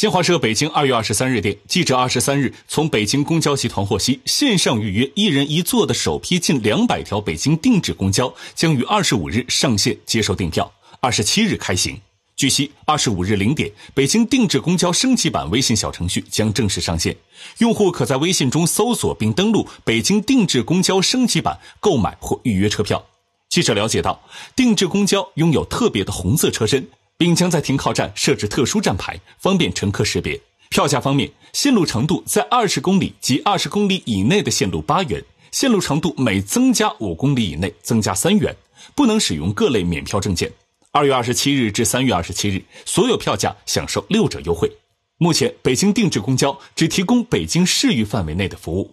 新华社北京二月二十三日电，记者二十三日从北京公交集团获悉，线上预约一人一座的首批近两百条北京定制公交将于二十五日上线接受订票，二十七日开行。据悉，二十五日零点，北京定制公交升级版微信小程序将正式上线，用户可在微信中搜索并登录“北京定制公交升级版”购买或预约车票。记者了解到，定制公交拥有特别的红色车身。并将在停靠站设置特殊站牌，方便乘客识别。票价方面，线路长度在二十公里及二十公里以内的线路八元，线路长度每增加五公里以内增加三元，不能使用各类免票证件。二月二十七日至三月二十七日，所有票价享受六折优惠。目前，北京定制公交只提供北京市域范围内的服务。